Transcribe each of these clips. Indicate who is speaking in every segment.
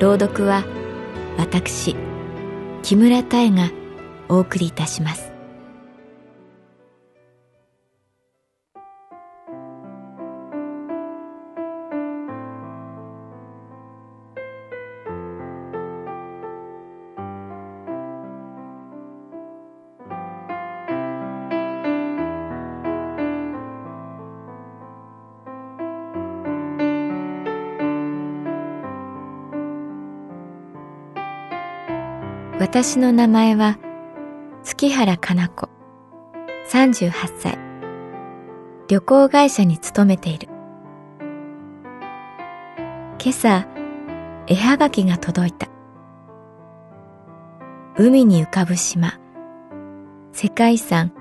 Speaker 1: 朗読は私木村多江がお送りいたします。私の名前は月原かな子。38歳。旅行会社に勤めている。今朝絵はがきが届いた。海に浮かぶ島。世界遺産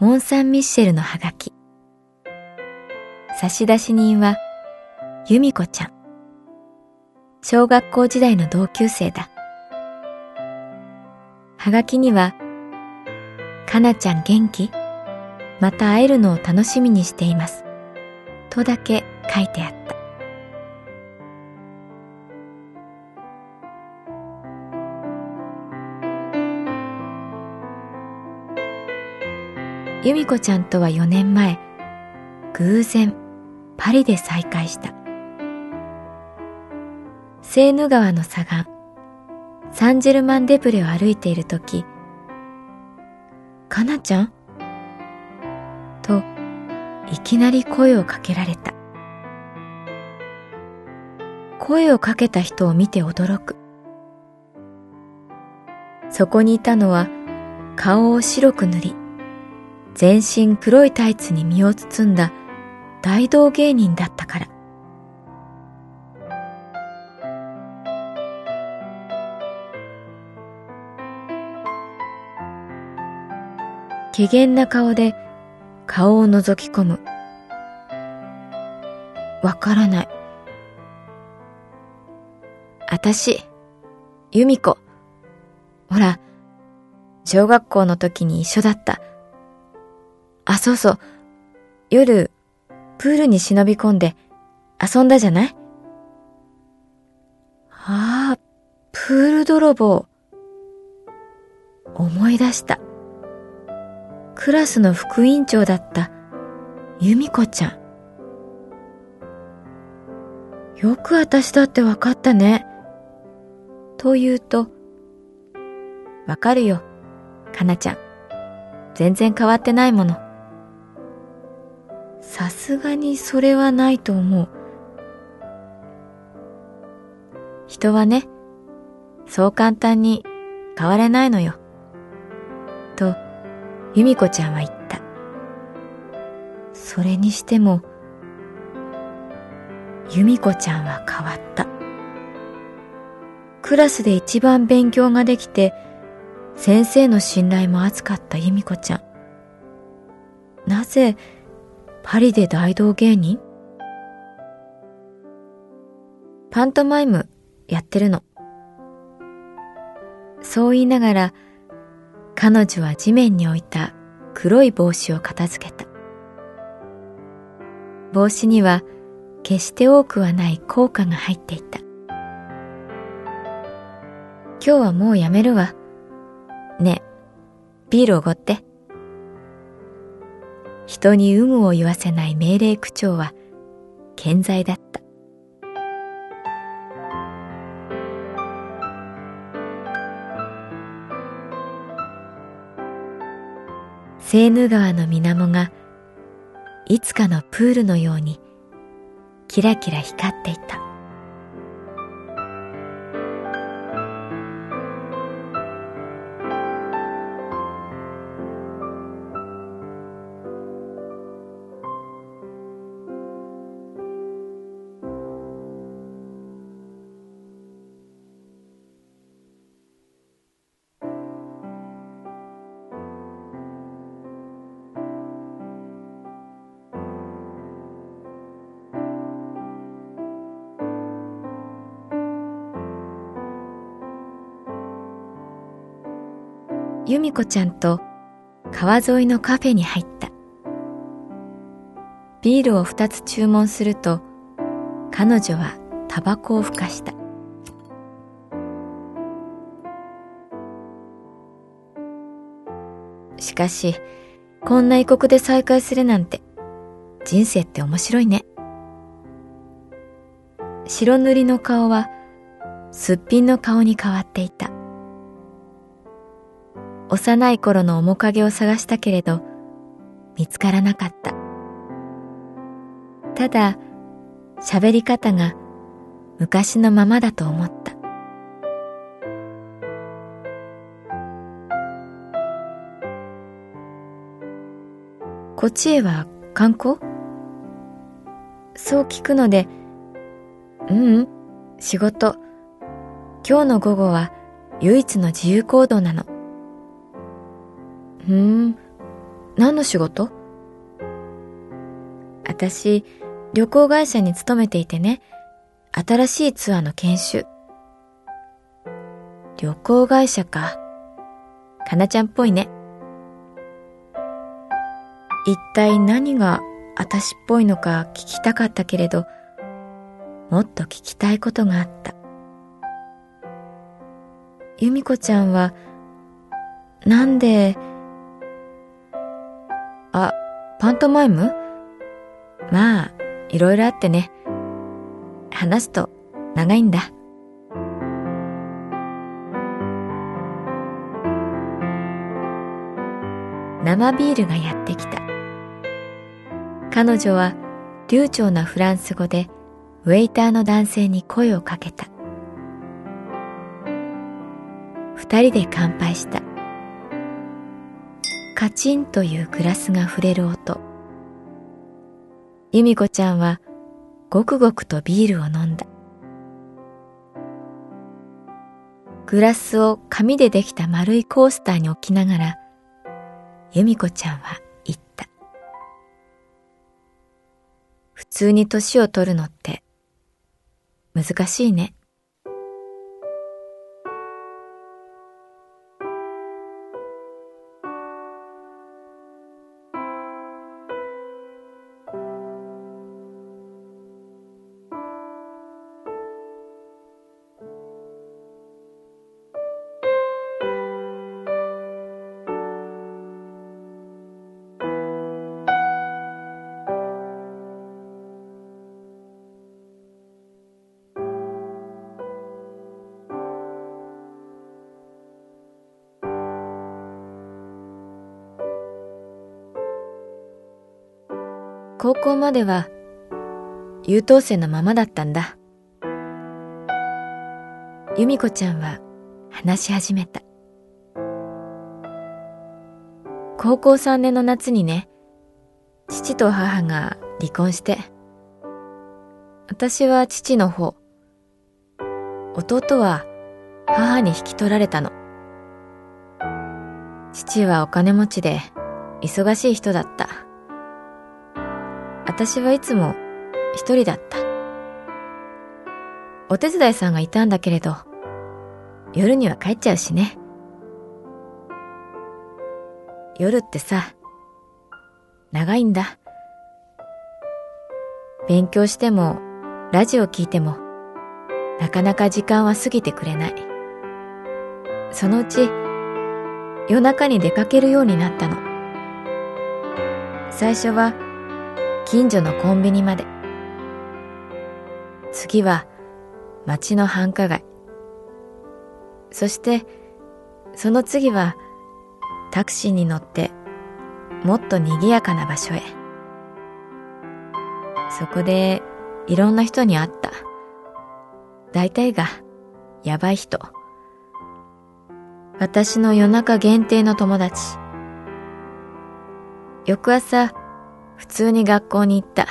Speaker 1: モン・サン・ミッシェルのはがき。差出人は由美子ちゃん。小学校時代の同級生だ。はがきには、かなちゃん元気？また会えるのを楽しみにしています。とだけ書いてあった。由美子ちゃんとは4年前、偶然パリで再会した。セーヌ川の左岸、サンジェルマン・デプレを歩いているとき、かなちゃん？と、いきなり声をかけられた。声をかけた人を見て驚く。そこにいたのは、顔を白く塗り、全身黒いタイツに身を包んだ大道芸人だったから。怪げな顔で顔を覗き込む。わからない。あたし、由美子。ほら、小学校の時に一緒だった。あ、そうそう。夜、プールに忍び込んで遊んだじゃない？ああ、プール泥棒。思い出した。クラスの副委員長だった由美子ちゃん。よく私だってわかったね。と言うと、わかるよ、かなちゃん。全然変わってないもの。さすがにそれはないと思う。人はね、そう簡単に変われないのよ。由美子ちゃんは言った。それにしても、由美子ちゃんは変わった。クラスで一番勉強ができて、先生の信頼も厚かった由美子ちゃん。なぜ、パリで大道芸人？パントマイムやってるの。そう言いながら、彼女は地面に置いた黒い帽子を片付けた。帽子には決して多くはない効果が入っていた。今日はもうやめるわ。ねえ、ビールおごって。人に有無を言わせない命令口調は健在だった。セーヌ川の水面がいつかのプールのようにキラキラ光っていた。由美子ちゃんと川沿いのカフェに入った。ビールを二つ注文すると彼女はタバコをふかした。しかし、こんな異国で再会するなんて人生って面白いね。白塗りの顔はすっぴんの顔に変わっていた。幼い頃の面影を探したけれど見つからなかった。ただ喋り方が昔のままだと思った。こっちへは観光？そう聞くのでううん仕事。今日の午後は唯一の自由行動なの。ふん、何の仕事？私、旅行会社に勤めていてね、新しいツアーの研修。旅行会社か。かなちゃんっぽいね。一体何が私っぽいのか聞きたかったけれど、もっと聞きたいことがあった。由美子ちゃんは、なんで、あ、パントマイム？まあ、いろいろあってね。話すと長いんだ。生ビールがやってきた。彼女は流暢なフランス語でウェイターの男性に声をかけた。二人で乾杯した。カチンというグラスが触れる音。由美子ちゃんはごくごくとビールを飲んだ。グラスを紙でできた丸いコースターに置きながら、由美子ちゃんは言った。普通に年を取るのって難しいね。高校までは優等生のままだったんだ。由美子ちゃんは話し始めた。高校3年の夏にね、父と母が離婚して、私は父の方、弟は母に引き取られたの。父はお金持ちで忙しい人だった。私はいつも一人だった。お手伝いさんがいたんだけれど、夜には帰っちゃうしね。夜ってさ、長いんだ。勉強しても、ラジオ聞いても、なかなか時間は過ぎてくれない。そのうち、夜中に出かけるようになったの。最初は、近所のコンビニまで。次は町の繁華街。そしてその次はタクシーに乗ってもっと賑やかな場所へ。そこでいろんな人に会った。大体がやばい人。私の夜中限定の友達。翌朝、普通に学校に行った。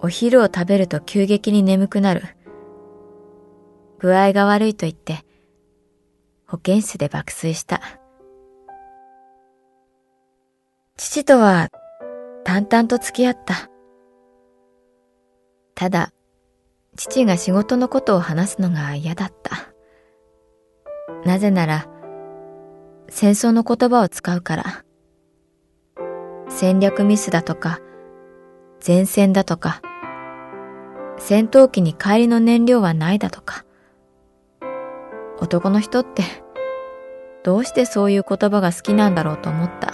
Speaker 1: お昼を食べると急激に眠くなる。具合が悪いと言って、保健室で爆睡した。父とは淡々と付き合った。ただ、父が仕事のことを話すのが嫌だった。なぜなら、戦争の言葉を使うから。戦略ミスだとか、前線だとか、戦闘機に帰りの燃料はないだとか。男の人って、どうしてそういう言葉が好きなんだろうと思った。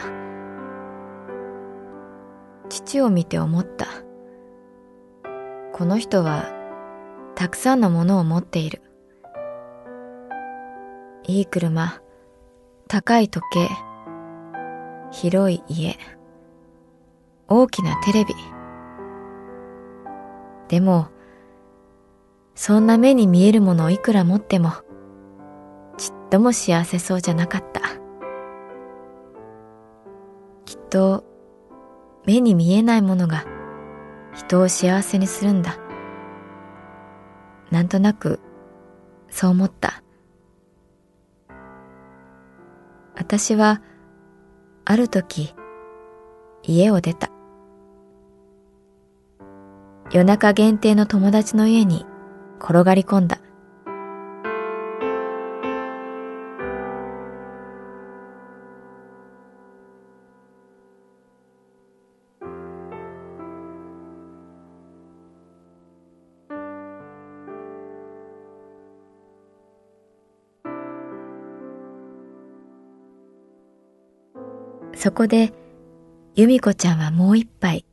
Speaker 1: 父を見て思った。この人は、たくさんのものを持っている。いい車、高い時計、広い家、大きなテレビ。でも、そんな目に見えるものをいくら持っても、ちっとも幸せそうじゃなかった。きっと、目に見えないものが人を幸せにするんだ。なんとなく、そう思った。私は、ある時、家を出た。夜中限定の友達の家に転がり込んだ。そこで、由美子ちゃんはもう一杯、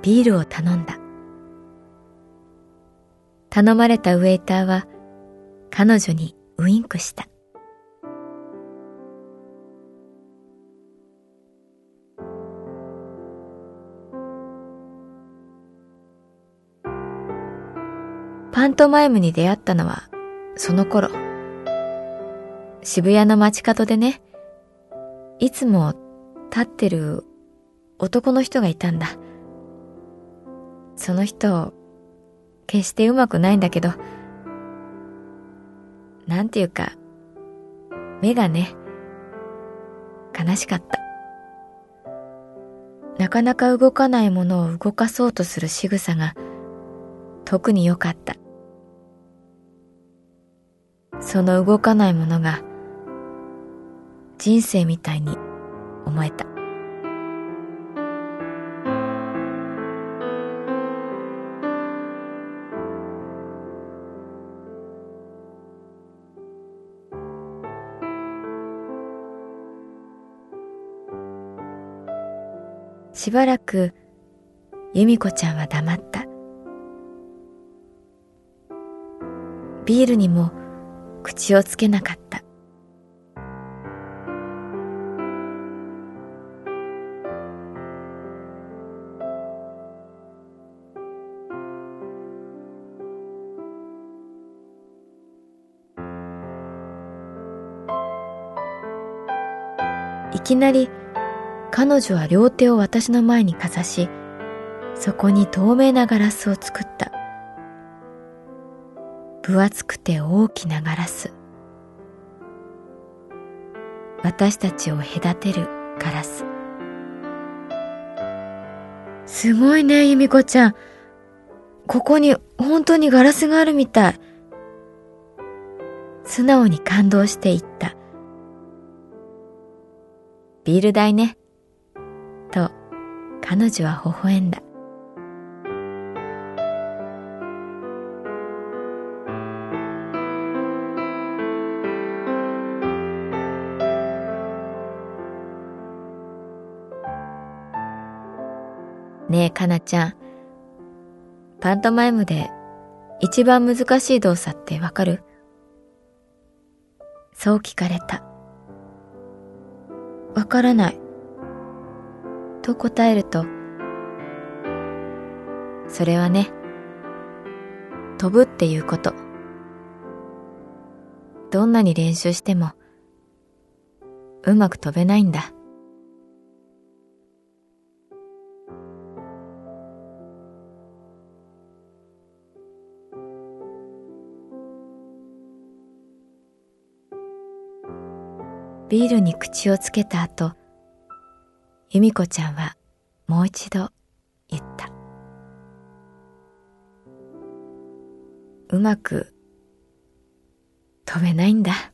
Speaker 1: ビールを頼んだ。頼まれたウェイターは、彼女にウインクした。パントマイムに出会ったのは、その頃。渋谷の街角でね、いつも立ってる男の人がいたんだ。その人、決してうまくないんだけど、なんていうか、目がね、悲しかった。なかなか動かないものを動かそうとする仕草が特に良かった。その動かないものが人生みたいに思えた。しばらく由美子ちゃんは黙った。ビールにも口をつけなかった。いきなり彼女は両手を私の前にかざし、そこに透明なガラスを作った。分厚くて大きなガラス。私たちを隔てるガラス。すごいね、由美子ちゃん。ここに本当にガラスがあるみたい。素直に感動していった。ビール代ね。と、彼女は微笑んだ。ねえ、かなちゃん。パントマイムで一番難しい動作ってわかる？そう聞かれた。わからない。と答えると、それはね、飛ぶっていうこと。どんなに練習しても、うまく飛べないんだ。ビールに口をつけた後、由美子ちゃんはもう一度言った。うまく飛べないんだ。